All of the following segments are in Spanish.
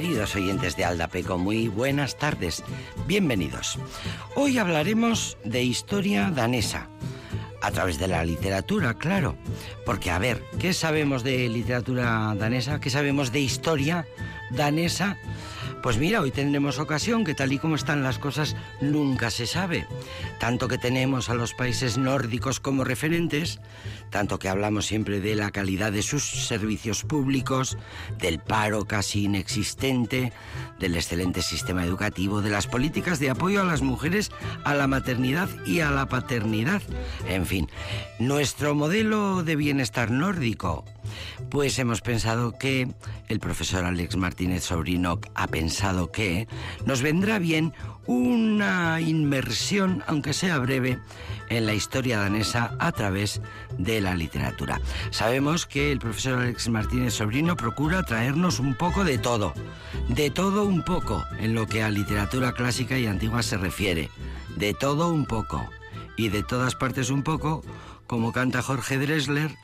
Queridos oyentes de Aldapeco, muy buenas tardes. Bienvenidos. Hoy hablaremos de historia danesa. A través de la literatura, claro. Porque, a ver, ¿qué sabemos de literatura danesa? ¿Qué sabemos de historia danesa? Pues mira, hoy tendremos ocasión que tal y como están las cosas nunca se sabe. Tanto que tenemos a los países nórdicos como referentes, tanto que hablamos siempre de la calidad de sus servicios públicos, del paro casi inexistente, del excelente sistema educativo, de las políticas de apoyo a las mujeres, a la maternidad y a la paternidad. En fin, nuestro modelo de bienestar nórdico pues hemos pensado que el profesor Alex Martínez Sobrino ha pensado que nos vendrá bien una inmersión, aunque sea breve, en la historia danesa a través de la literatura. Sabemos que el profesor Alex Martínez Sobrino procura traernos un poco de todo, de todo un poco en lo que a literatura clásica y antigua se refiere, de todo un poco y de todas partes un poco como canta Jorge Dresler,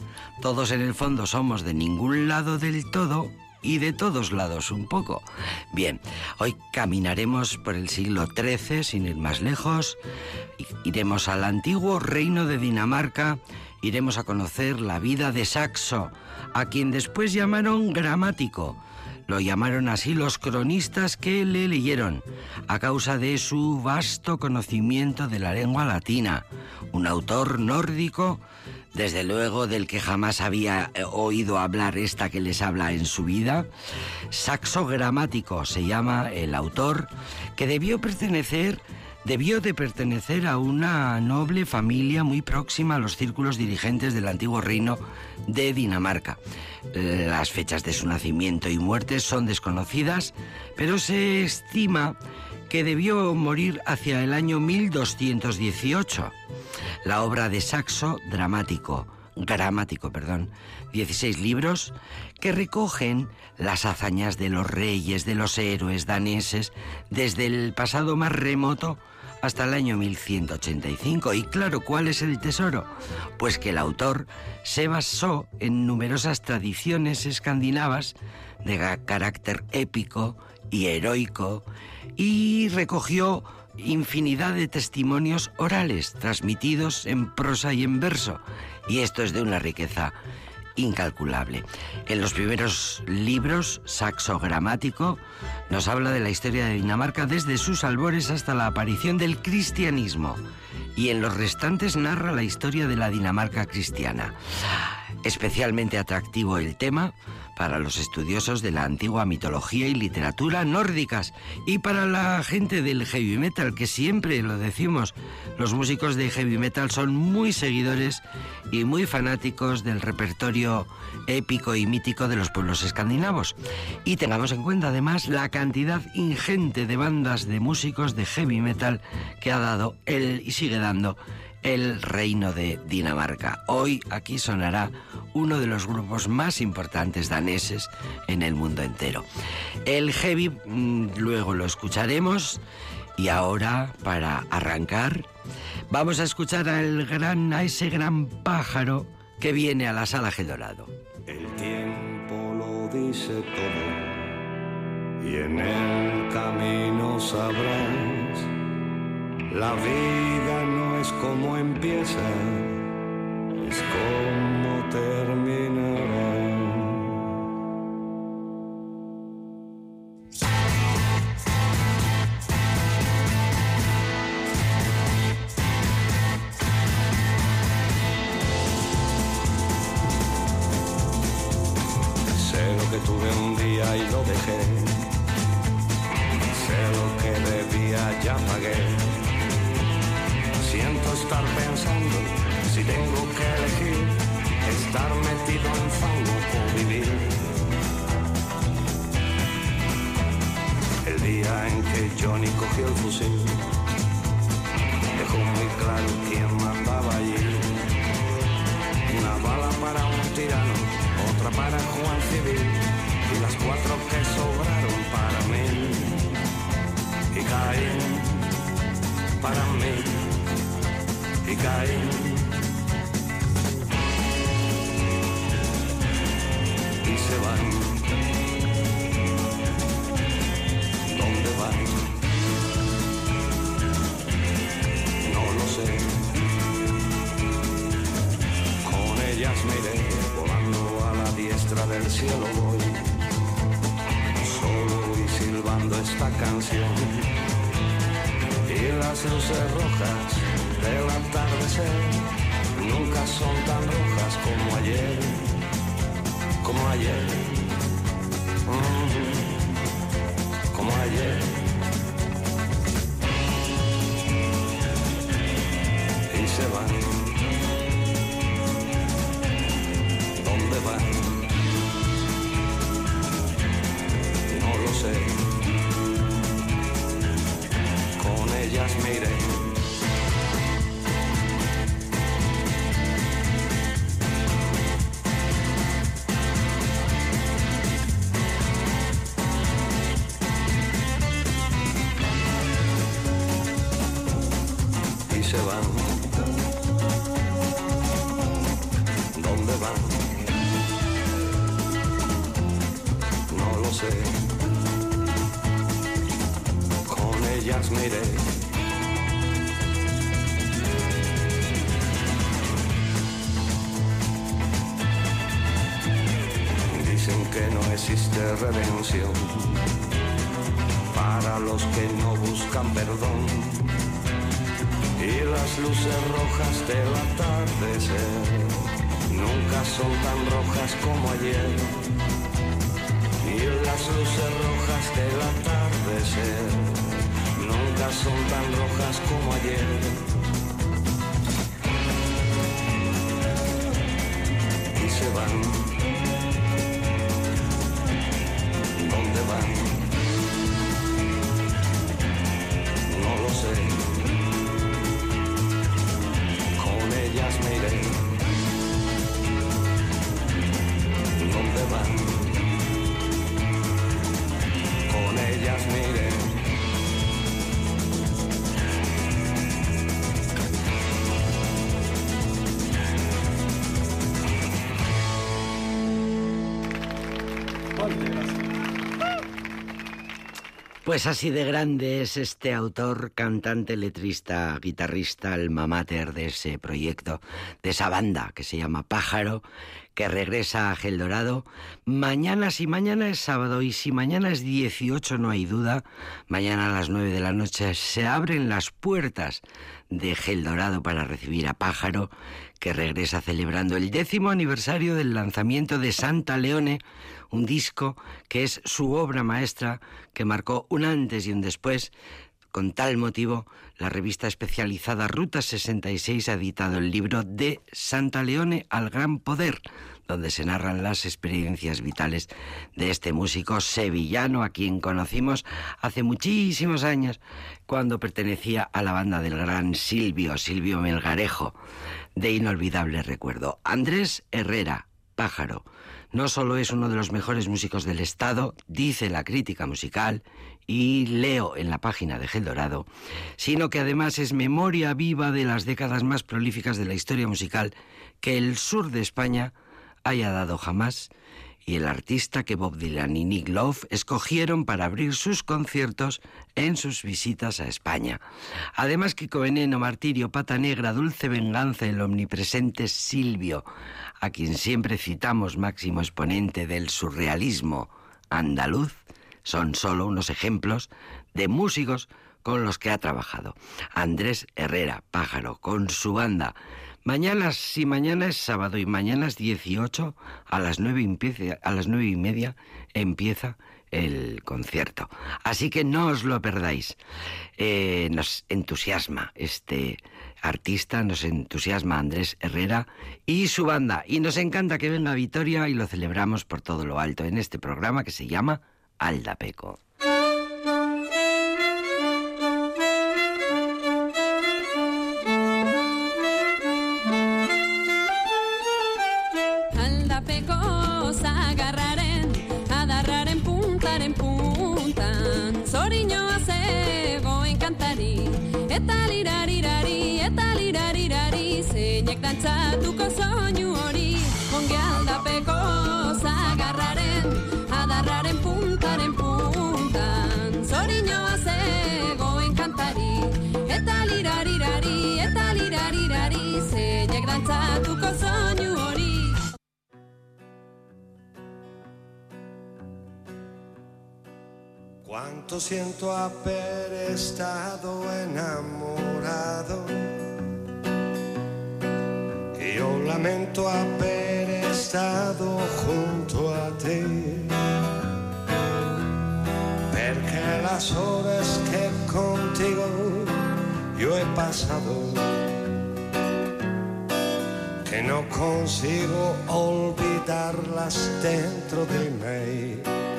todos en el fondo somos de ningún lado del todo y de todos lados un poco. Bien, hoy caminaremos por el siglo XIII sin ir más lejos, iremos al antiguo reino de Dinamarca, iremos a conocer la vida de Saxo, a quien después llamaron gramático. Lo llamaron así los cronistas que le leyeron, a causa de su vasto conocimiento de la lengua latina, un autor nórdico, desde luego del que jamás había eh, oído hablar esta que les habla en su vida. Saxo Gramático se llama el autor, que debió pertenecer debió de pertenecer a una noble familia muy próxima a los círculos dirigentes del antiguo reino de Dinamarca. Las fechas de su nacimiento y muerte son desconocidas, pero se estima que debió morir hacia el año 1218. La obra de Saxo, dramático, gramático, perdón, 16 libros que recogen las hazañas de los reyes, de los héroes daneses, desde el pasado más remoto hasta el año 1185. Y claro, ¿cuál es el tesoro? Pues que el autor se basó en numerosas tradiciones escandinavas de carácter épico y heroico y recogió infinidad de testimonios orales transmitidos en prosa y en verso. Y esto es de una riqueza incalculable. En los primeros libros, Saxo Gramático nos habla de la historia de Dinamarca desde sus albores hasta la aparición del cristianismo. Y en los restantes narra la historia de la Dinamarca cristiana. Especialmente atractivo el tema para los estudiosos de la antigua mitología y literatura nórdicas y para la gente del heavy metal, que siempre lo decimos, los músicos de heavy metal son muy seguidores y muy fanáticos del repertorio épico y mítico de los pueblos escandinavos. Y tengamos en cuenta además la cantidad ingente de bandas de músicos de heavy metal que ha dado él y sigue dando el reino de Dinamarca. Hoy aquí sonará uno de los grupos más importantes daneses en el mundo entero. El heavy mm, luego lo escucharemos y ahora para arrancar vamos a escuchar al gran, a ese gran pájaro que viene a la sala G Dorado. El tiempo lo dice todo y en el camino sabrás la vida es como empieza, ayer, mm, como ayer. Y se van. Pues así de grande es este autor, cantante, letrista, guitarrista, alma mater de ese proyecto, de esa banda que se llama Pájaro, que regresa a Gel Dorado. Mañana, si mañana es sábado y si mañana es 18, no hay duda, mañana a las 9 de la noche se abren las puertas de Gel Dorado para recibir a Pájaro, que regresa celebrando el décimo aniversario del lanzamiento de Santa Leone, un disco que es su obra maestra, que marcó un antes y un después. Con tal motivo, la revista especializada Ruta 66 ha editado el libro de Santa Leone al Gran Poder, donde se narran las experiencias vitales de este músico sevillano a quien conocimos hace muchísimos años cuando pertenecía a la banda del gran Silvio, Silvio Melgarejo, de inolvidable recuerdo. Andrés Herrera, Pájaro, no solo es uno de los mejores músicos del Estado, dice la crítica musical, y leo en la página de Gel Dorado, sino que además es memoria viva de las décadas más prolíficas de la historia musical que el sur de España haya dado jamás y el artista que Bob Dylan y Nick Love escogieron para abrir sus conciertos en sus visitas a España. Además, Kiko Veneno, Martirio, Pata Negra, Dulce Venganza, el omnipresente Silvio, a quien siempre citamos máximo exponente del surrealismo andaluz, son solo unos ejemplos de músicos con los que ha trabajado. Andrés Herrera, pájaro, con su banda, Mañana, si mañana es sábado y mañana es 18, a las nueve, a las nueve y media empieza el concierto. Así que no os lo perdáis. Eh, nos entusiasma este artista, nos entusiasma Andrés Herrera y su banda. Y nos encanta que venga Vitoria y lo celebramos por todo lo alto en este programa que se llama Aldapeco. Cuánto siento haber estado enamorado. Y yo lamento haber estado junto a ti. Porque las horas que contigo yo he pasado, que no consigo olvidarlas dentro de mí.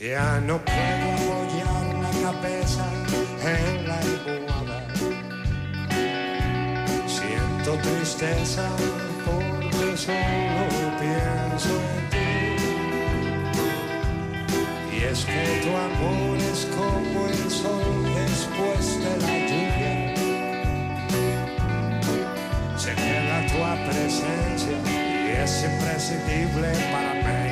Ya no puedo apoyar la cabeza en la almohada. Siento tristeza porque solo pienso en ti. Y es que tu amor es como el sol después de la lluvia. Se queda tu presencia y es imprescindible para mí.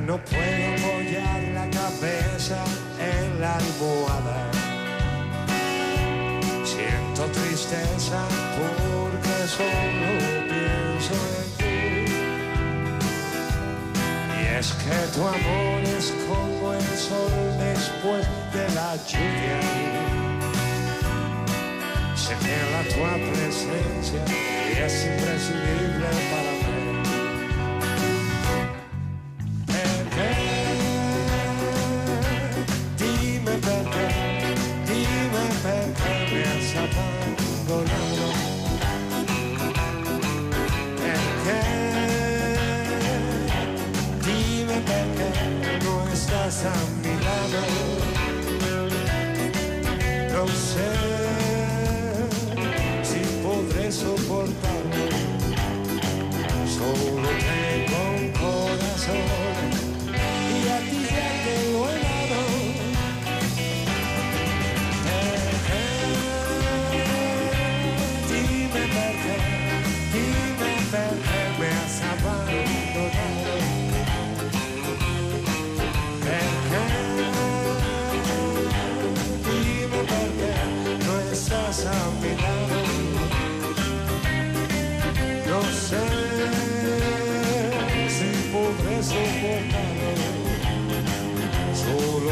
No puedo apoyar la cabeza en la almohada. Siento tristeza porque solo pienso en ti. Y es que tu amor es como el sol después de la lluvia. Se queda tu presencia y es imprescindible para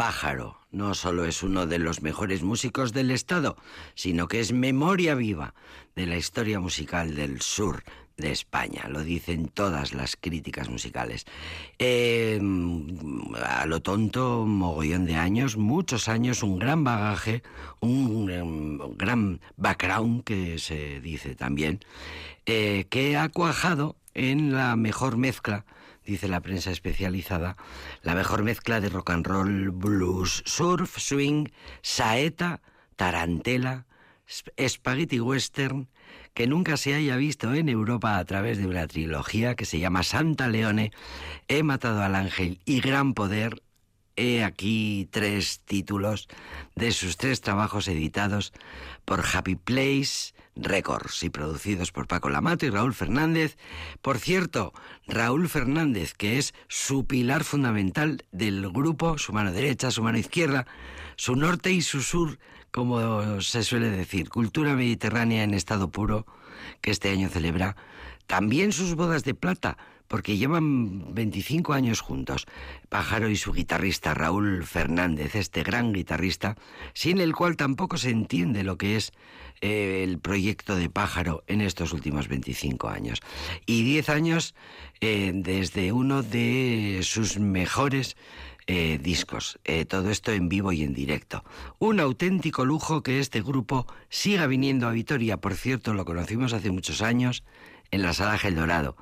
pájaro, no solo es uno de los mejores músicos del Estado, sino que es memoria viva de la historia musical del sur de España. Lo dicen todas las críticas musicales. Em, a lo tonto, mogollón de años, muchos años, un gran bagaje, un, em, gran background, que se dice también, eh, que ha cuajado en la mejor mezcla dice la prensa especializada, la mejor mezcla de rock and roll, blues, surf, swing, saeta, tarantela, spaghetti western, que nunca se haya visto en Europa a través de una trilogía que se llama Santa Leone, He matado al ángel y Gran Poder. He aquí tres títulos de sus tres trabajos editados por Happy Place, Records y producidos por Paco Lamato y Raúl Fernández. Por cierto, Raúl Fernández, que es su pilar fundamental del grupo, su mano derecha, su mano izquierda, su norte y su sur, como se suele decir, cultura mediterránea en estado puro, que este año celebra también sus bodas de plata, porque llevan 25 años juntos, Pájaro y su guitarrista Raúl Fernández, este gran guitarrista, sin el cual tampoco se entiende lo que es eh, el proyecto de Pájaro en estos últimos 25 años. Y 10 años eh, desde uno de sus mejores eh, discos. todo esto en vivo y en directo. Un auténtico lujo que este grupo siga viniendo a Vitoria. Por cierto, lo conocimos hace muchos años en la sala Gel Dorado,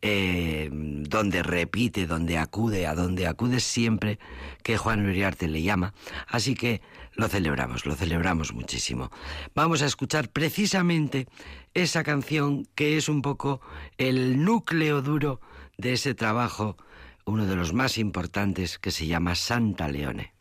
eh, donde repite, donde acude, a donde acude siempre que Juan Uriarte le llama. Así que lo celebramos, lo celebramos muchísimo. Vamos a escuchar precisamente esa canción que es un poco el núcleo duro de ese trabajo, uno de los más importantes, que se llama Santa Leone.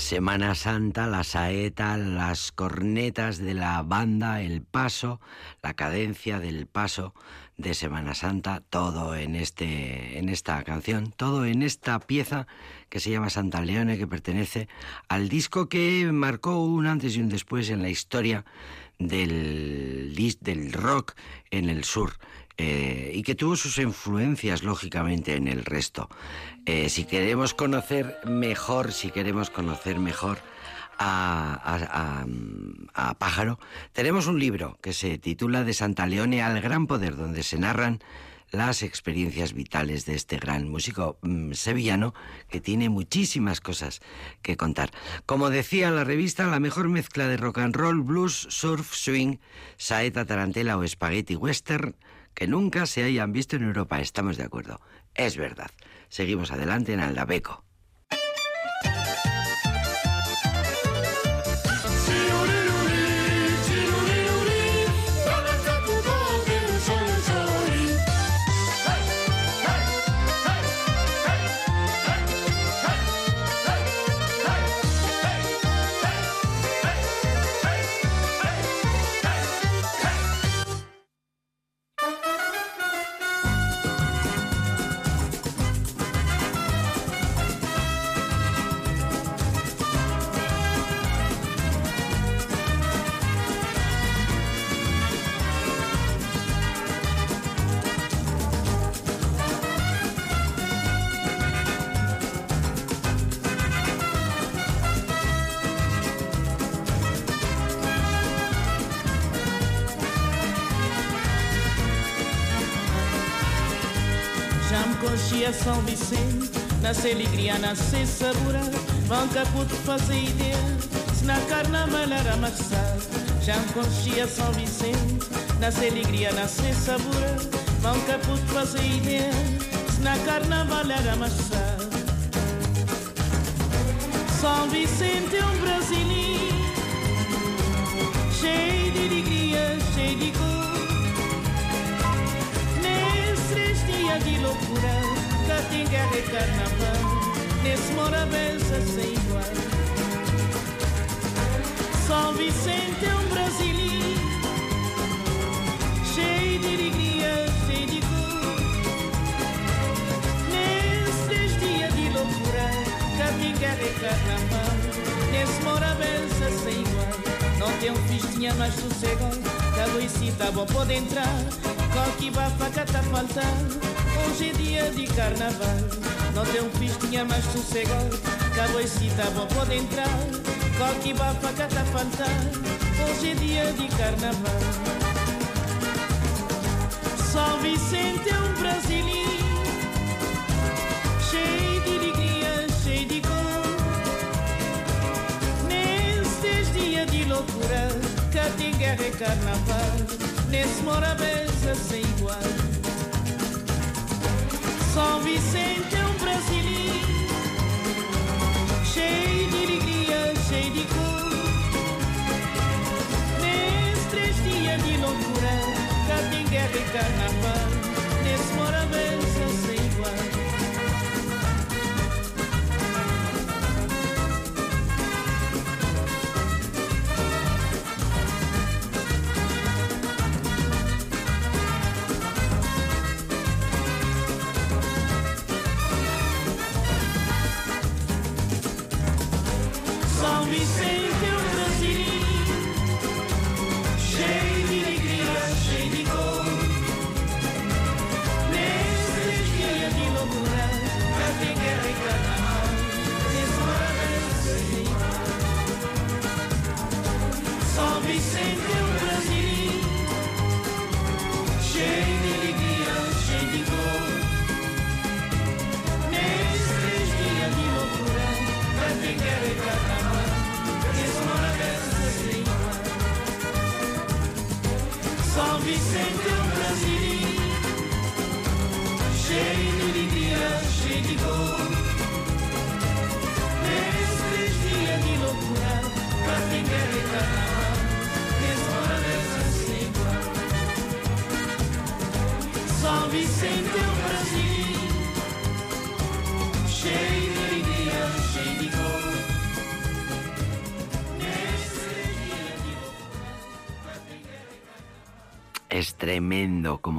Semana Santa, la saeta, las cornetas de la banda, el paso, la cadencia del paso de Semana Santa, todo en este en esta canción, todo en esta pieza que se llama Santa Leone que pertenece al disco que marcó un antes y un después en la historia del del rock en el sur. Eh, y que tuvo sus influencias, lógicamente, en el resto. Eh, si queremos conocer mejor, si queremos conocer mejor a, a, Pájaro, tenemos un libro que se titula De Santa Leone al Gran Poder, donde se narran las experiencias vitales de este gran músico mm, sevillano que tiene muchísimas cosas que contar. Como decía la revista, la mejor mezcla de rock and roll, blues, surf, swing, saeta, tarantela o spaghetti western que nunca se hayan visto en Europa. Estamos de acuerdo. Es verdad. Seguimos adelante en Aldabeco. Vão caputo fazer ideia. Se na carnaval era marçal Já me conhecia São Vicente. Nasce alegria, nasce sabor Vão caputo fazer ideia. Se na carnaval era marçal São Vicente é um brasileiro Cheio de alegria, cheio de cor. Nesses dias de loucura tem guerra e carnaval Nesse Morabeza sem igual São Vicente é um brasileiro Cheio de alegria, cheio de cor. Nesses dias de loucura guerra e carnaval Nesse Morabeza sem igual Não tem um fiz, tinha mais sossego Cada luz tá bom, pode entrar. Qual que vai faca tá faltando Hoje é dia de carnaval Não tem um tinha mais sossegado. Caboicita bom pode entrar. Coque bafa cata fantar Hoje é dia de carnaval. São Vicente é um brasileiro. Cheio de alegria, cheio de cor. Nestes dias de loucura Cá tem guerra e carnaval. Nesse morabeza sem igual. São Vicente brasileiro cheio de alegria, cheio de cor. Nesses três dias de loucura, cá tem guerra e carnaval, nesse moravença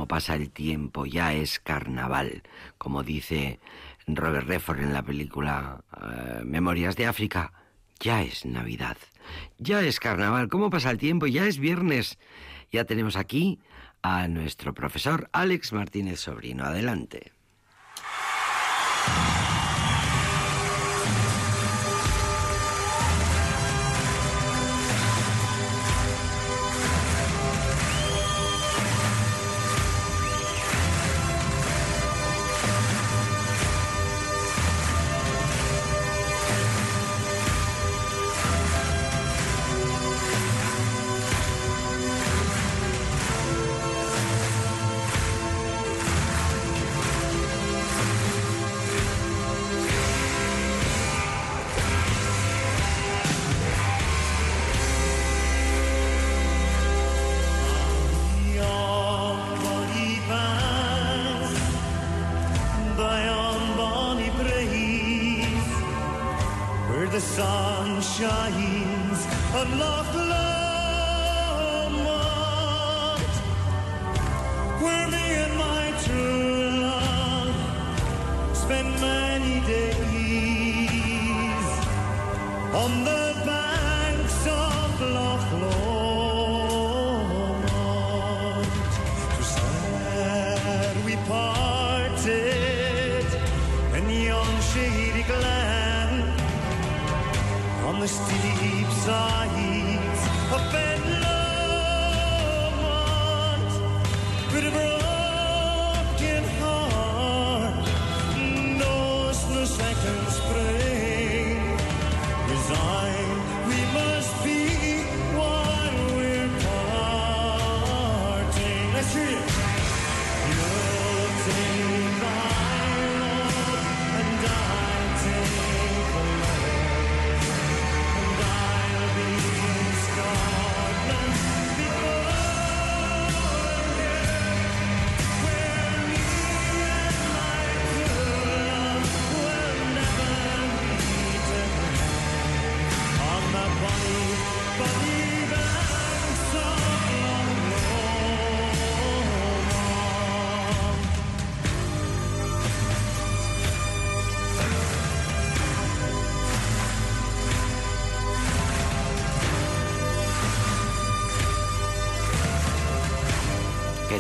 como pasa el tiempo, ya es carnaval, como dice Robert Redford en la película eh, Memorias de África, ya es Navidad, ya es carnaval, cómo pasa el tiempo, ya es viernes, ya tenemos aquí a nuestro profesor Alex Martínez Sobrino, adelante.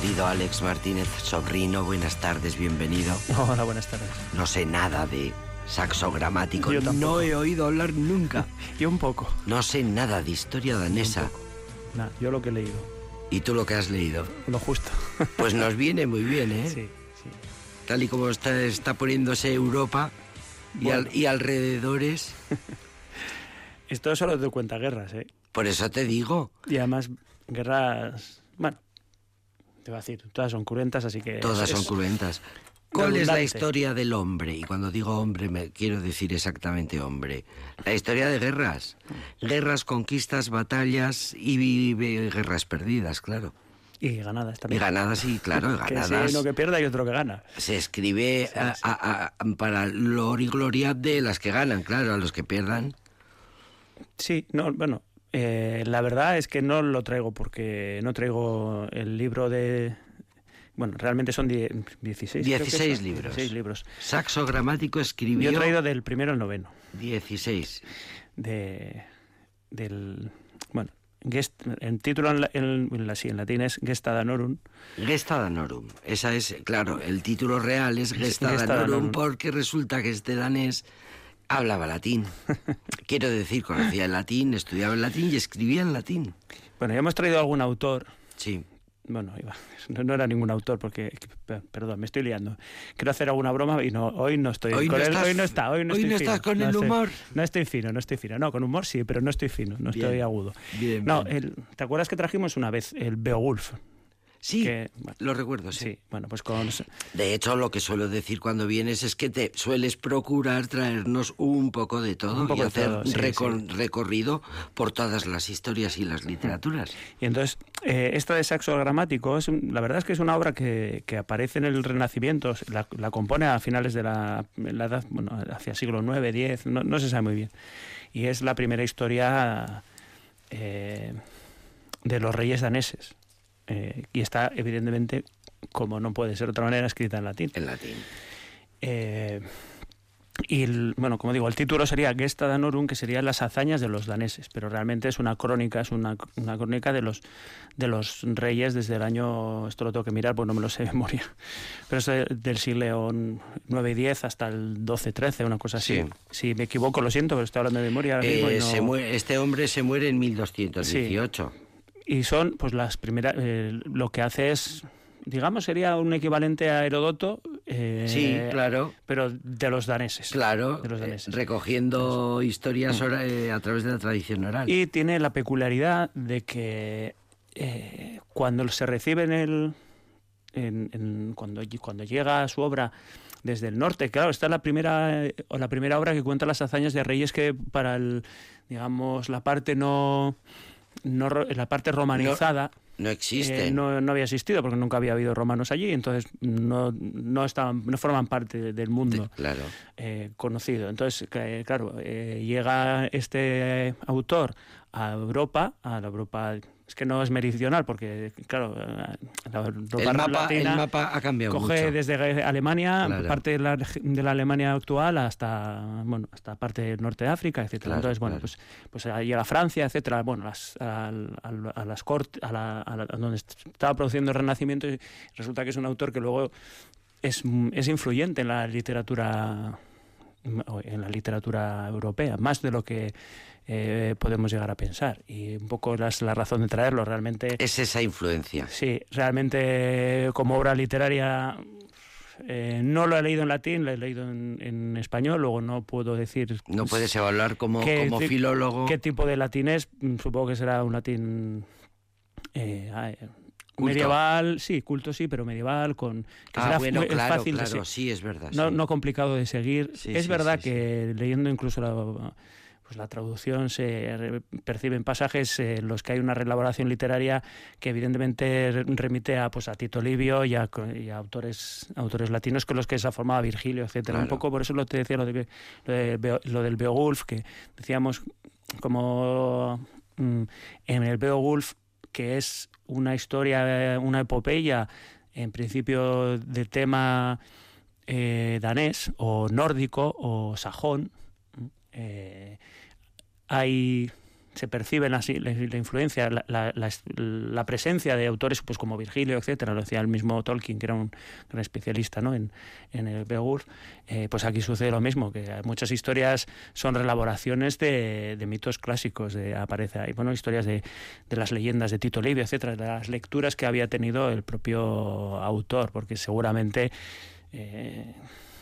Querido Alex Martínez, sobrino, buenas tardes, bienvenido. Hola, buenas tardes. No sé nada de saxo gramático, Yo tampoco. no he oído hablar nunca. Yo un poco. No sé nada de historia danesa. Nada, yo lo que he leído. ¿Y tú lo que has leído? Lo justo. Pues nos viene muy bien, ¿eh? sí, sí. Tal y como está, está poniéndose Europa y, al- y alrededores. Esto solo te cuenta guerras, ¿eh? Por eso te digo, Y además, guerras. Bueno, te voy a decir, todas son cruentas, así que. todas es- son cruentas. ¿Cuál es la historia del hombre? Y cuando digo hombre, me quiero decir exactamente hombre. La historia de guerras. Guerras, conquistas, batallas y, y- y guerras perdidas, claro. Y ganadas Y también. ganadas, sí, claro, Que ganadas. uno que pierda y otro que gana. Se escribe a- a- a- para lor y gloria de las que ganan, claro, a los que pierdan. Sí, no, bueno. Eh, la verdad es que no lo traigo porque no traigo el libro de. Bueno, realmente son die- 16. creo que 16 son, libros. 16 libros. Saxo Gramático escribió Yo he traído del primero al noveno. 16. de del bueno Gest, en título en, la- en, en la- sí, en latín es Gesta Danorum Gesta Danorum. Esa es, claro, el título real es Gesta Gesta Danorum Danorum. porque resulta que este danés hablaba latín. Quiero decir, conocía el latín, estudiaba el latín y escribía en latín. bueno ya hemos traído algún autor Sí. bueno iba, no, no era ningún autor porque per- perdón me estoy liando quiero hacer alguna broma y no hoy no estoy Hoy no él, estás- hoy no está hoy no, hoy estoy no fino, estás con el estoy- humor. no estoy fino no estoy fino no con humor sí pero no estoy fino no Bien. estoy agudo Bien, no bien. el- te acuerdas que trajimos una vez el Beowulf Sí, Que, bueno, lo recuerdo, sí. sí bueno pues con De hecho, lo que suelo decir cuando vienes es que te sueles procurar traernos un poco de todo poco y de hacer todo, sí, recor- recorrido por todas las historias y las literaturas. Y entonces, eh, esta de Saxo Gramático, es, la verdad es que es una obra que, que aparece en el Renacimiento, la, la compone a finales de la, la edad, bueno, hacia siglo IX, X, no, no se sabe muy bien. Y es la primera historia eh, de los reyes daneses. Eh, y está, evidentemente, como no puede ser de otra manera, escrita en latín. En latín. Eh, y el- bueno, como digo, el título sería Gesta Danorum, que serían las hazañas de los daneses, pero realmente es una crónica, es una, una crónica de los de los reyes desde el año, esto lo tengo que mirar porque no me lo sé de memoria, pero es de- del siglo 9 y 10 hasta el 12, 13, una cosa así. Sí. Si me equivoco, lo siento, pero estoy hablando de memoria. ahora mismo Eh, no- se muere- este hombre se muere en 1218. Y son pues las primeras, eh, lo que hace es, digamos, sería un equivalente a Herodoto, eh, Sí, claro. pero de los daneses. Claro, de los eh, daneses. recogiendo historias ora- eh, a través de la tradición oral. Y tiene la peculiaridad de que eh, cuando se recibe en el. en- en- cuando, cuando llega su obra desde el norte, claro, esta es la primera, eh, o la primera obra que cuenta las hazañas de reyes que para el, digamos, la parte no. No la parte romanizada. No existe. eh, no, no había existido porque nunca había habido romanos allí, entonces no, no, estaban, no forman parte del mundo Claro. eh, conocido. Entonces, que, claro, eh, llega este autor a Europa, a la Europa, es que no es meridional, porque, claro, la Europa El mapa, el mapa ha cambiado coge mucho. desde Alemania, Claro. parte de la, de la Alemania actual hasta, bueno, hasta parte del norte de África, etcétera. Claro, Entonces, bueno, claro. pues, pues ahí llega Francia, etcétera, bueno, las, al- al- a, las cortes, a, la, a la- a donde estaba produciendo el Renacimiento, y resulta que es un autor que luego es, es influyente en la literatura en la literatura europea, más de lo que eh, podemos llegar a pensar. Y un poco la, la razón de traerlo, realmente... Es esa influencia. Sí, realmente como obra literaria eh, no lo he leído en latín, lo he leído en, en español, luego no puedo decir No puedes evaluar como, ¿Qué como filólogo. qué tipo de latín es, supongo que será un latín eh, Culto. medieval, sí, culto sí, pero medieval, con que Ah, será bueno, claro, fácil de claro, se- sí, es verdad. no, sí. no complicado de seguir. Sí, es sí, verdad que leyendo incluso la, pues la traducción se perciben pasajes en los que hay una reelaboración literaria que evidentemente re- remite a pues a Tito Livio y a, y a autores autores latinos con los que se ha formado Virgilio, etcétera. Un poco por eso lo te decía lo, de, lo, de Beo- lo del Beowulf que decíamos como mm, en el Beowulf que es una historia, una epopeya en principio de tema eh, danés o nórdico o sajón, eh, hay se perciben así la, la influencia, la, la- presencia de autores pues como Virgilio, etcétera, lo decía el mismo Tolkien, que era un gran especialista ¿no? en, en el Beowulf, eh, pues aquí sucede lo mismo, que muchas historias son relaboraciones de, de mitos clásicos, de, aparece ahí, bueno, historias de, de las leyendas de Tito Livio, etcétera, de las lecturas que había tenido el propio autor, porque seguramente eh,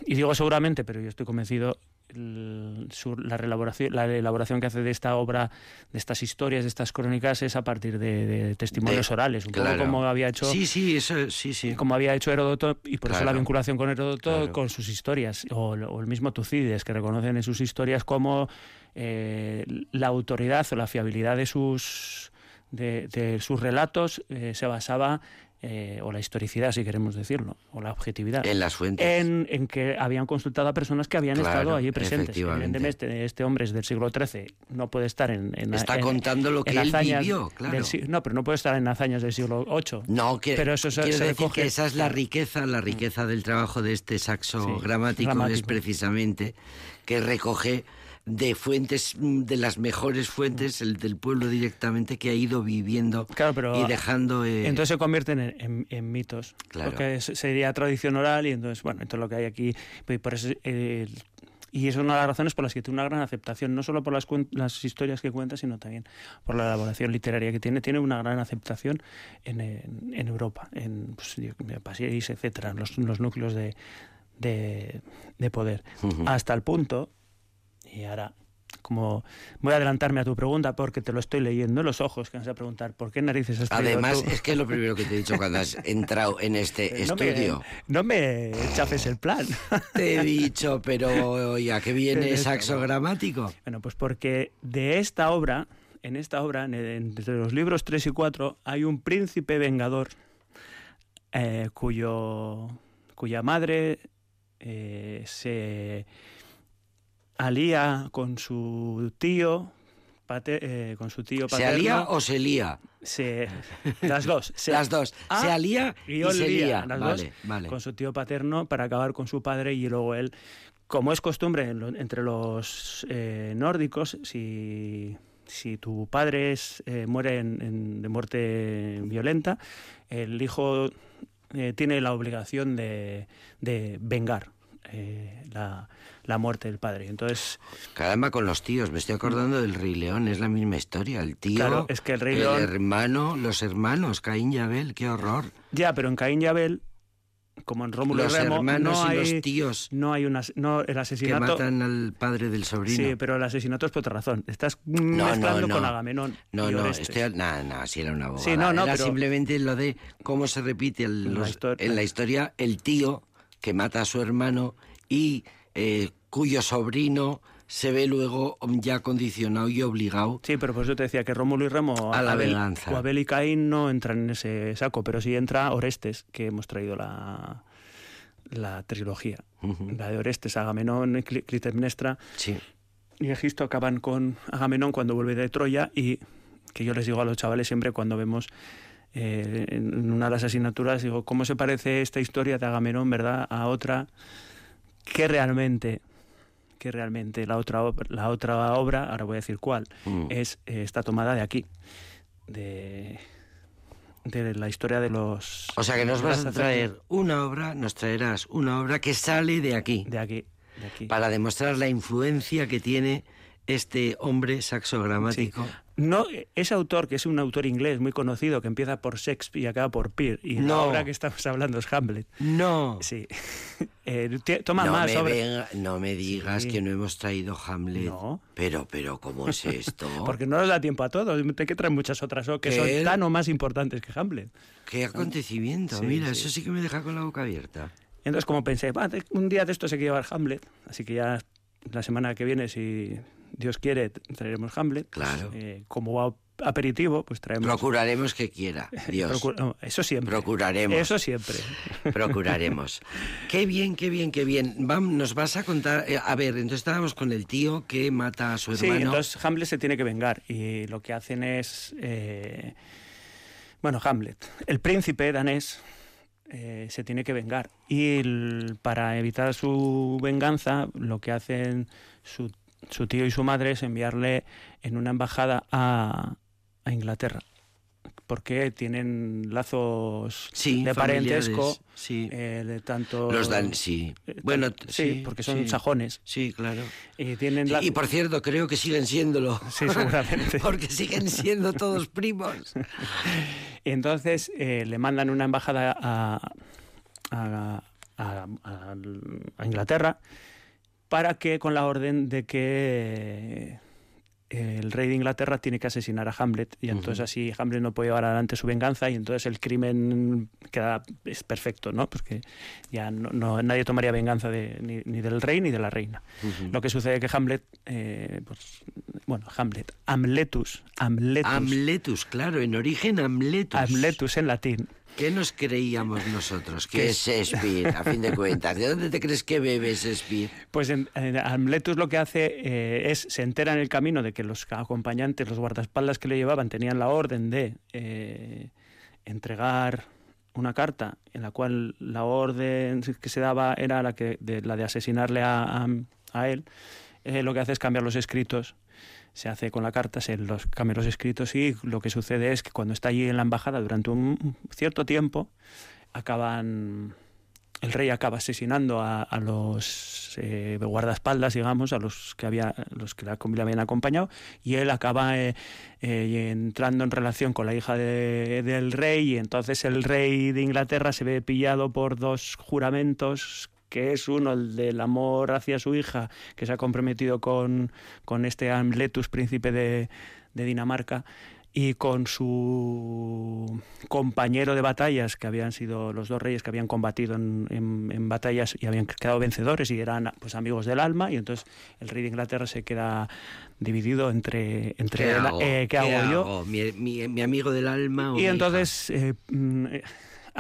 y digo seguramente, pero yo estoy convencido su- la, elaboración, la elaboración que hace de esta obra, de estas historias, de estas crónicas, es a partir de, de testimonios De- orales, un claro. poco como había hecho Sí, sí, eso, sí, sí. como había hecho Heródoto y por eso la vinculación con Heródoto Claro. con sus historias o, o el mismo Tucídides que reconocen en sus historias como eh, la autoridad o la fiabilidad de sus de, de sus relatos eh, se basaba eh, o la historicidad si queremos decirlo o la objetividad En las fuentes. en, en que habían consultado a personas que habían Claro, estado allí presentes. Evidentemente, este, hombre es del siglo XIII, no puede estar en... en- Está en- contando lo que él vivió, claro. del no, pero no puede estar en hazañas del siglo VIII. No, que, Pero eso se- quiero se decir recoge- que esa es la riqueza, la riqueza del trabajo de este saxo Sí, gramático, es precisamente que recoge de fuentes, mm, de las mejores fuentes, el del pueblo directamente que ha ido viviendo Claro, pero y dejando... eh, entonces se convierten en, en- en mitos. Claro. Porque sería tradición oral y entonces, bueno, entonces lo que hay aquí... pues, por eso, eh, y es una de las razones por las que tiene una gran aceptación, no solo por las, las historias que cuenta, sino también por la elaboración literaria que tiene. Tiene una gran aceptación en, en- en Europa, en pues, París, etcétera, en los, los núcleos de, de, de poder. Hasta el punto, y ahora como voy a adelantarme a tu pregunta porque te lo estoy leyendo en los ojos que vas a preguntar ¿por qué narices has Además, tú? es que es lo primero que te he dicho cuando has entrado en este no estudio. me, no me chafes el plan Te he dicho, pero ya que viene saxo gramático. Bueno, pues porque de esta obra, en esta obra, en- entre los libros 3 y 4, hay un príncipe vengador eh, cuyo, cuya madre eh, se alía con su tío, pate- eh, con su tío ¿Se paterno. alía o se lía? Se- las dos. Se- Las dos. Ah, se alía y, y se lía. las Vale, dos, vale. con su tío paterno para acabar con su padre y luego él, como es costumbre en lo- entre los eh, nórdicos, si, si tu padre es, eh, muere en- en- de muerte violenta, el hijo tiene la obligación de, de vengar la, la muerte del padre. Entonces, Caramba, con los tíos, me estoy acordando del Rey León, es la misma historia. El tío, Claro, es que el Rey León- hermano, los hermanos, Caín y Abel, qué horror. ya, pero en Caín y Abel, como en Rómulo los y Remo, hermanos no y hay, los tíos no hay una, no, el que asesinato... matan al padre del sobrino. Sí, pero el asesinato es por otra razón. Estás no, mezclando no. con Agamenón. No, y no, estoy, no, no, si era una bobada. Sí, no, no, era pero- simplemente lo de cómo se repite el- En la los- historia. en la historia el tío que mata a su hermano y eh, cuyo sobrino se ve luego ya condicionado y obligado. Sí, pero por eso te decía que Rómulo y Remo, A la Abel, venganza. o Abel y Caín no entran en ese saco, pero sí entra Orestes, que hemos traído la, la trilogía. La de Orestes, Agamenón, Cli- Clitemnestra Sí. y Egisto acaban con Agamenón cuando vuelve de Troya y que yo les digo a los chavales siempre cuando vemos eh, en una de las asignaturas, digo, ¿cómo se parece esta historia de Agamenón, verdad, a otra que realmente que realmente la otra la otra obra, ahora voy a decir cuál, Mm. es eh, está tomada de aquí, de de la historia de los O sea que nos vas a traer una obra, nos traerás una obra que sale de aquí, de aquí, de aquí. para demostrar la influencia que tiene este hombre saxogramático. No, ese autor, que es un autor inglés muy conocido, que empieza por Shakespeare y acaba por Peer, y la No. obra que estamos hablando es Hamlet. No. Sí. Eh, toma no, más me venga- no me digas Sí. que no hemos traído Hamlet. No. Pero, pero, ¿cómo es esto? Porque no nos da tiempo a todos. Hay que traer muchas otras que Que son tan o más importantes que Hamlet. ¿Qué acontecimiento? Sí, Mira, sí. eso sí que me deja con la boca abierta. Entonces, como pensé, "Va, de- un día de esto se quiere llevar Hamlet, así que ya la semana que viene, si Dios quiere, traeremos Hamlet. Pues, Claro. eh, como aperitivo, pues traemos... Procuraremos que quiera, Dios. Procur- no, eso siempre. Procuraremos. Eso siempre. Procuraremos. Qué bien, qué bien, qué bien. Vam, nos vas a contar. eh, a ver, entonces estábamos con el tío que mata a su Sí, hermano. entonces Hamlet se tiene que vengar y lo que hacen es, eh, bueno, Hamlet, el príncipe danés eh, se tiene que vengar y el- para evitar su venganza lo que hacen su, su tío y su madre es enviarle en una embajada a, a Inglaterra porque tienen lazos Sí, de parentesco sí. eh, de tanto Los dan, sí. eh, Bueno, sí, porque son sajones Sí, claro. y tienen la- y por cierto, creo que siguen siéndolo. Sí, seguramente. Porque siguen siendo todos primos. Y entonces eh, le mandan una embajada a- a- a Inglaterra para que, con la orden de que eh, el rey de Inglaterra tiene que asesinar a Hamlet y entonces así Hamlet no puede llevar adelante su venganza y entonces el crimen queda es perfecto, ¿no? Porque ya no, no- nadie tomaría venganza de- ni, ni del rey ni de la reina. Lo que sucede es que Hamlet, eh, pues, bueno, Hamlet, Amletus, Amletus, Amletus, claro, en origen Amletus. Amletus en latín, ¿Qué nos creíamos nosotros? ¿Qué Que es Shakespeare, a fin de cuentas. ¿De dónde te crees que bebe Shakespeare? Pues en, en Amletus lo que hace eh, es, se entera en el camino de que los acompañantes, los guardaespaldas que le llevaban, tenían la orden de eh, entregar una carta en la cual la orden que se daba era la, que, de, la de asesinarle a, a- a él. Eh, lo que hace es cambiar los escritos. Se hace con la carta, se los cambia los escritos y lo que sucede es que cuando está allí en la embajada durante un cierto tiempo, acaban el rey acaba asesinando a, a los eh, guardaespaldas, digamos, a los que había, los que la- le habían acompañado, y él acaba eh, eh, entrando en relación con la hija de- del rey, y entonces el rey de Inglaterra se ve pillado por dos juramentos que es uno el del amor hacia su hija, que se ha comprometido con, con este Amletus, príncipe de, de Dinamarca, y con su compañero de batallas, que habían sido los dos reyes que habían combatido en, en- en batallas y habían quedado vencedores y eran pues amigos del alma, y entonces el rey de Inglaterra se queda dividido entre, entre ¿Qué el- hago? eh, ¿qué hago yo? ¿Mi, mi- mi amigo del alma o Y entonces eh, mm, eh,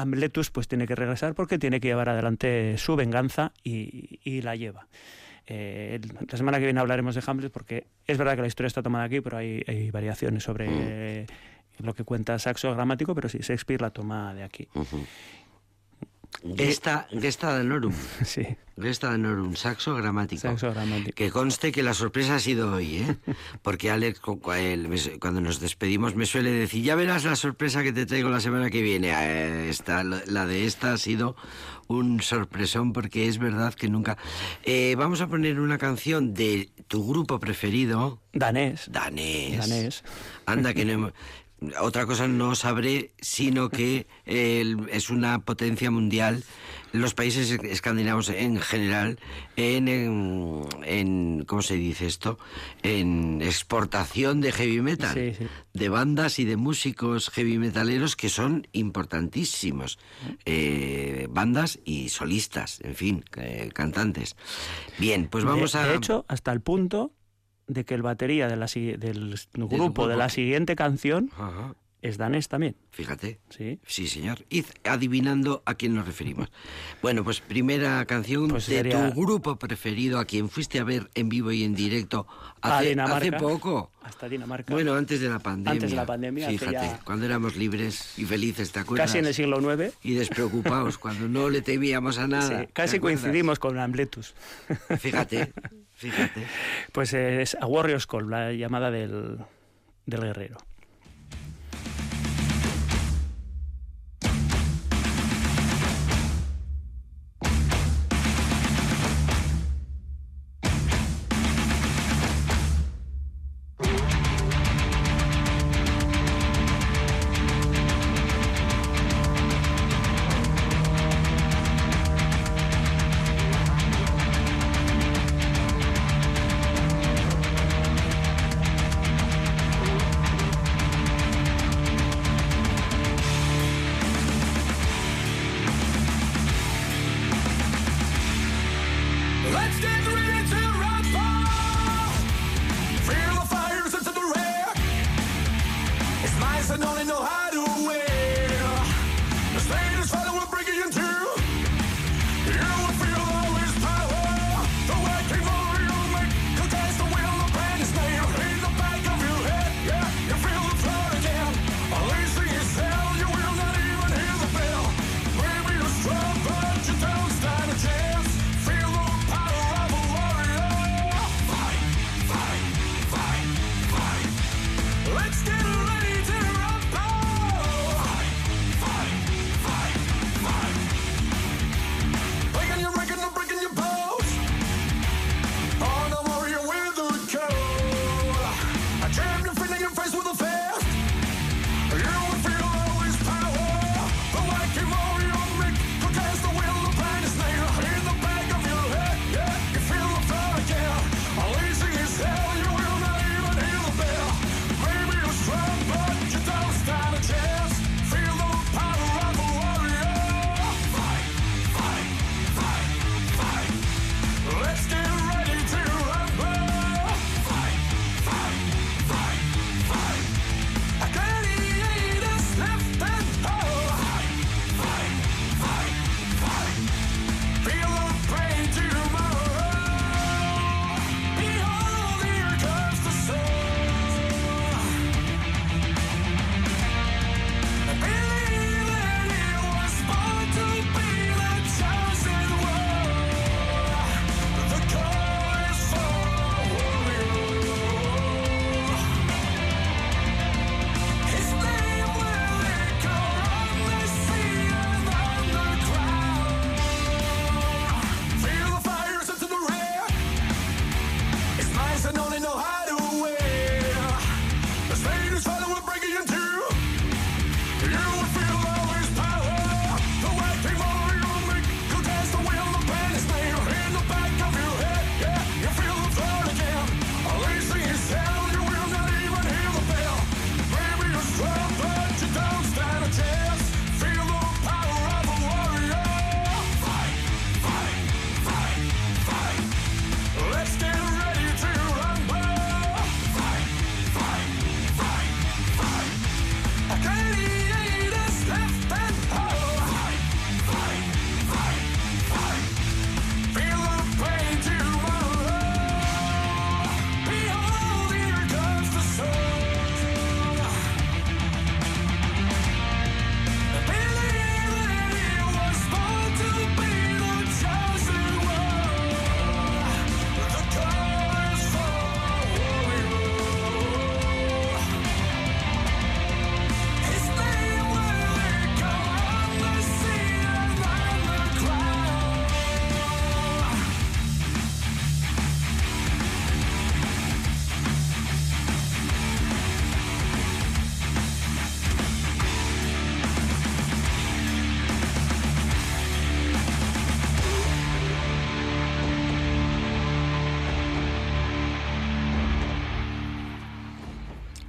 Amletus pues tiene que regresar porque tiene que llevar adelante su venganza y, y la lleva. Eh, la semana que viene hablaremos de Hamlet porque es verdad que la historia está tomada aquí, pero hay, hay variaciones sobre Mm. eh, lo que cuenta Saxo gramático, pero sí, Shakespeare la toma de aquí. Gesta, gesta danorum. sí, Gesta danorum, saxo gramático. Saxo gramático. Que conste que la sorpresa ha sido hoy, ¿eh? Porque Alex, cuando nos despedimos, me suele decir, ya verás la sorpresa que te traigo la semana que viene. Eh, esta, la la de esta ha sido un sorpresón porque es verdad que nunca... Eh, vamos a poner una canción de tu grupo preferido, Danés. danés. Danés. Anda que no hemos... otra cosa no sabré, sino que el- es una potencia mundial. Los países escandinavos en general, en, en, en- ¿cómo se dice esto? En exportación de heavy metal, Sí, sí. de bandas y de músicos heavy metaleros que son importantísimos, Eh, bandas y solistas, en fin, eh, cantantes. Bien, pues vamos de, a. de hecho, hasta el punto de que el batería de la del grupo de la siguiente canción Ajá, es danés también. fíjate. Sí. Sí, señor. Id adivinando a quién nos referimos. Bueno, pues primera canción Pues de tu grupo preferido, a quien fuiste a ver en vivo y en directo hace, hace poco. Hasta Dinamarca. Bueno, antes de la pandemia. Antes de la pandemia, Fíjate, ya- cuando éramos libres y felices, ¿te acuerdas? casi en el siglo IX. Y despreocupados, cuando no le temíamos a nada. Sí, ¿te casi coincidimos con Ambletus. Fíjate, fíjate. Pues es a Warriors Call, la llamada del, del guerrero.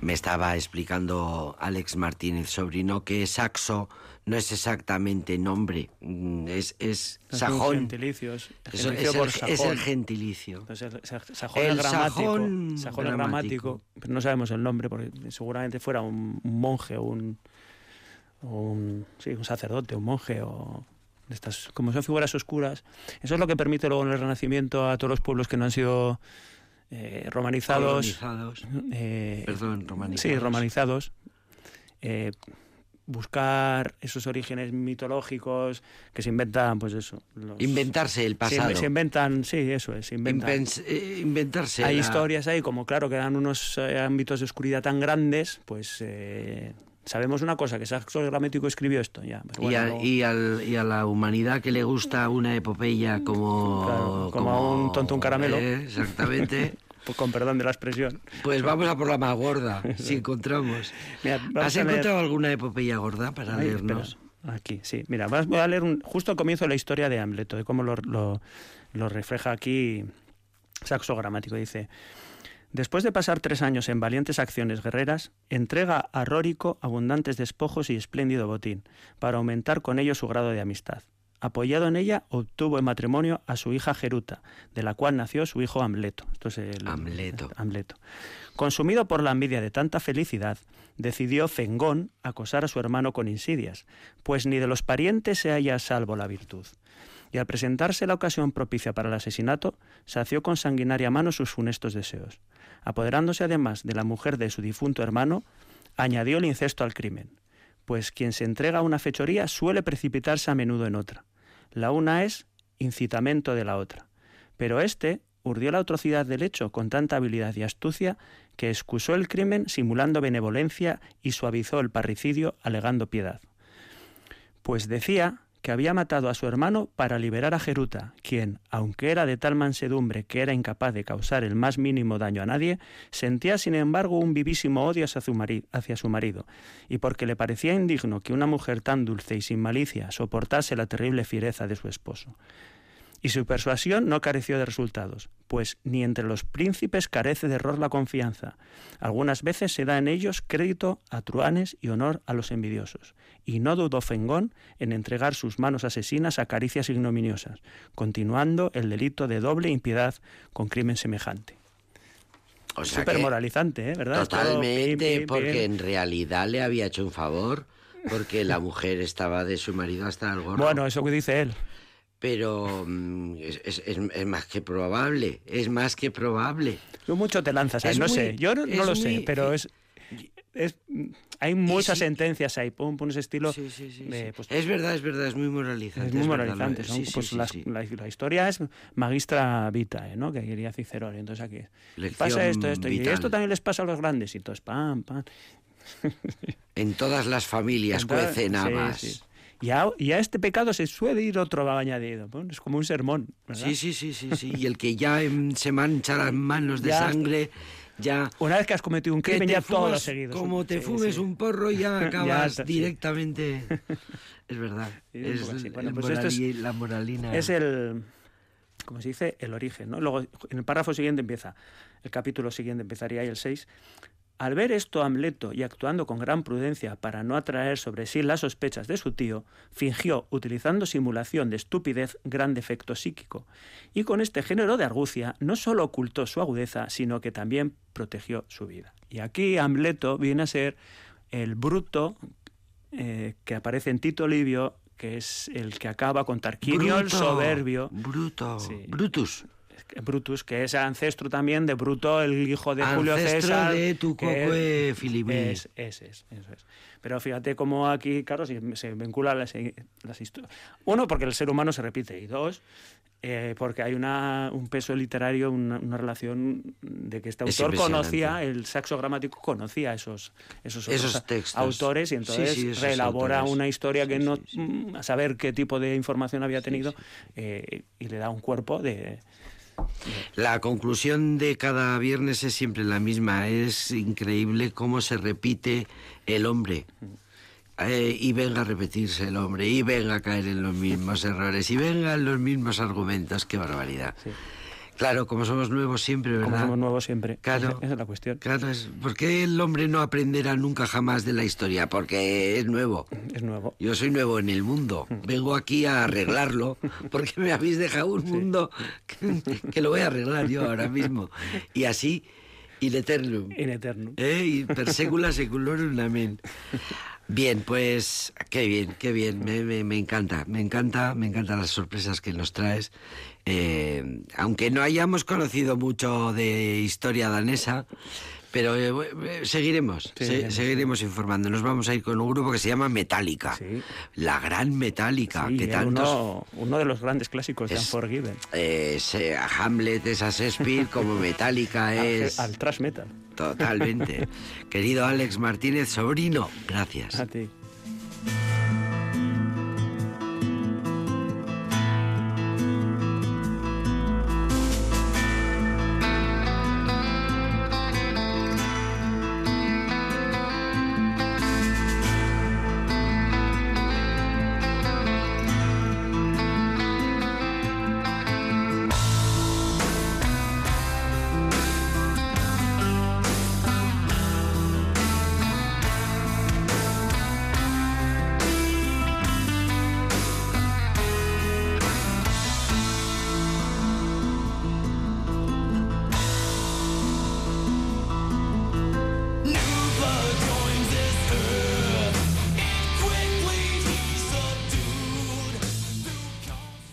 Me estaba explicando Alex Martínez Sobrino que saxo no es exactamente nombre, mm, es, es sajón. es, el, es sajón. el gentilicio. Entonces, sajón El gramático. sajón sajón gramático. gramático, pero no sabemos el nombre, porque seguramente fuera un, monje o un, sí, un sacerdote, un monje o estas, como son figuras oscuras. Eso es lo que permite luego en el Renacimiento a todos los pueblos que no han sido eh, romanizados. Colonizados. eh, Perdón, romanizados. Sí, romanizados. eh, buscar esos orígenes mitológicos que se inventan, pues eso. los- Inventarse el pasado. se inventan, sí, eso es, se inventan. Inventarse. Hay la- historias ahí, como claro, que dan unos ámbitos de oscuridad tan grandes, pues eh, sabemos una cosa, que Saxo Gramético escribió esto, ya. pero y, a, y al- y a la humanidad que le gusta una epopeya como... Claro, como a un tonto un caramelo. Eh, exactamente. pues, con perdón de la expresión. Pues vamos a por la más gorda, si encontramos. Mira, ¿Has leer- encontrado alguna epopeya gorda para Ay, leernos? espera, Aquí, sí. Mira, vas- voy a leer un- justo al comienzo de la historia de Hamleto, de cómo lo, lo- lo refleja aquí Saxo Gramático. Dice, después de pasar tres años en valientes acciones guerreras, entrega a Rórico abundantes despojos y espléndido botín, para aumentar con ello su grado de amistad. Apoyado en ella, obtuvo en matrimonio a su hija Geruta, de la cual nació su hijo Amleto. Esto es el- Amleto. Amleto. Consumido por la envidia de tanta felicidad, decidió Fengón acosar a su hermano con insidias, pues ni de los parientes se halla a salvo la virtud. Y al presentarse la ocasión propicia para el asesinato, sació con sanguinaria mano sus funestos deseos. Apoderándose además de la mujer de su difunto hermano, añadió el incesto al crimen, pues quien se entrega a una fechoría suele precipitarse a menudo en otra. La una es incitamento de la otra. Pero éste urdió la atrocidad del hecho con tanta habilidad y astucia que excusó el crimen simulando benevolencia y suavizó el parricidio alegando piedad. Pues decía que había matado a su hermano para liberar a Jeruta, quien, aunque era de tal mansedumbre que era incapaz de causar el más mínimo daño a nadie, sentía sin embargo un vivísimo odio hacia su marido, y porque le parecía indigno que una mujer tan dulce y sin malicia soportase la terrible fiereza de su esposo. Y su persuasión no careció de resultados, pues ni entre los príncipes carece de error la confianza. Algunas veces se da en ellos crédito a truanes y honor a los envidiosos. Y no dudó Fengón en entregar sus manos asesinas a caricias ignominiosas, continuando el delito de doble impiedad con crimen semejante. O sea Súper moralizante, ¿eh? ¿verdad? Todo Totalmente, pim, pim, porque pim. en realidad le había hecho un favor, porque la mujer estaba de su marido hasta el gorro. Bueno, eso que dice él. Pero mm, es, es- es- más que probable, es más que probable. Tú mucho te lanzas ahí, Es no muy- sé, yo no, no lo sé, muy- pero es, es- hay muchas sí. sentencias ahí, pum, pum, ese estilo. Sí, sí, sí, de, pues, es verdad, es verdad, es muy moralizante. es muy verdad, moralizante. Sí, sí, pues, las-. La, la historia es magistra vitae, ¿no? Que quería Cicerone. Entonces aquí Lección pasa esto, esto. Y vital. esto también les pasa a los grandes. Y entonces, pam, pam. En todas las familias Entonces, cuecen habas. Y, a, y a este pecado se suele ir otro añadido. pum, Es como un sermón. ¿verdad? Sí, sí, sí, sí, sí. Y el que ya em, se mancha las manos de Ya. sangre, ya... Una vez que has cometido un crimen, ya todo fumas- seguido. Como te Sí, fumes sí. un porro, ya acabas sí. directamente... Es verdad. Es el- Bueno, el pues esto es- la moralina. Es el, como se dice, el origen. ¿no? Luego, en el párrafo siguiente empieza, el capítulo siguiente empezaría ahí el 6. Al ver esto Amleto y actuando con gran prudencia para no atraer sobre sí las sospechas de su tío, fingió, utilizando simulación de estupidez, gran defecto psíquico. Y con este género de argucia no solo ocultó su agudeza, sino que también protegió su vida. Y aquí Amleto viene a ser el bruto eh, que aparece en Tito Livio, que es el que acaba con Tarquinio el soberbio. Bruto. Sí. Brutus. Brutus, que es ancestro también de Bruto, el hijo de Julio Ancestro César. de tu que cocue Filibé. Es, es, eso es. Pero fíjate cómo aquí, claro, se, se vinculan las, las historias. Uno, porque el ser humano se repite. Y dos, eh, porque hay una, un peso literario, una, una relación de que este Es autor conocía, el saxo gramático conocía esos, esos, textos. autores y entonces Sí, reelabora autores. una historia que no, mm, a saber qué tipo de información había tenido eh, y le da un cuerpo de... La conclusión de cada viernes es siempre la misma. Es increíble cómo se repite el hombre. Eh, y venga a repetirse el hombre, y venga a caer en los mismos errores, y vengan los mismos argumentos. ¡Qué barbaridad! Claro, como somos nuevos siempre, ¿verdad? Como somos nuevos siempre. Claro. Esa, es la cuestión. Claro, es, ¿por qué el hombre no aprenderá nunca jamás de la historia? Porque es nuevo. Es nuevo. Yo soy nuevo en el mundo. Vengo aquí a arreglarlo porque me habéis dejado un mundo que, que lo voy a arreglar yo ahora mismo. Y así, in eternum. In eternum. ¿Eh? Y per secula seculorum, amén. Bien, pues qué bien, qué bien, me, me- me encanta, me encanta, me encantan las sorpresas que nos traes. Eh, aunque no hayamos conocido mucho de historia danesa, pero eh, eh, seguiremos, se- Seguiremos. informando. Nos vamos a ir con un grupo que se llama Metallica, Sí. la gran Metallica, Sí, que eh, tantos... uno, uno de los grandes clásicos de Es- Unforgiven. eh, Hamlet es a Shakespeare como Metallica es... Al, al thrash metal. Totalmente. Querido Alex Martínez, sobrino, gracias. A ti.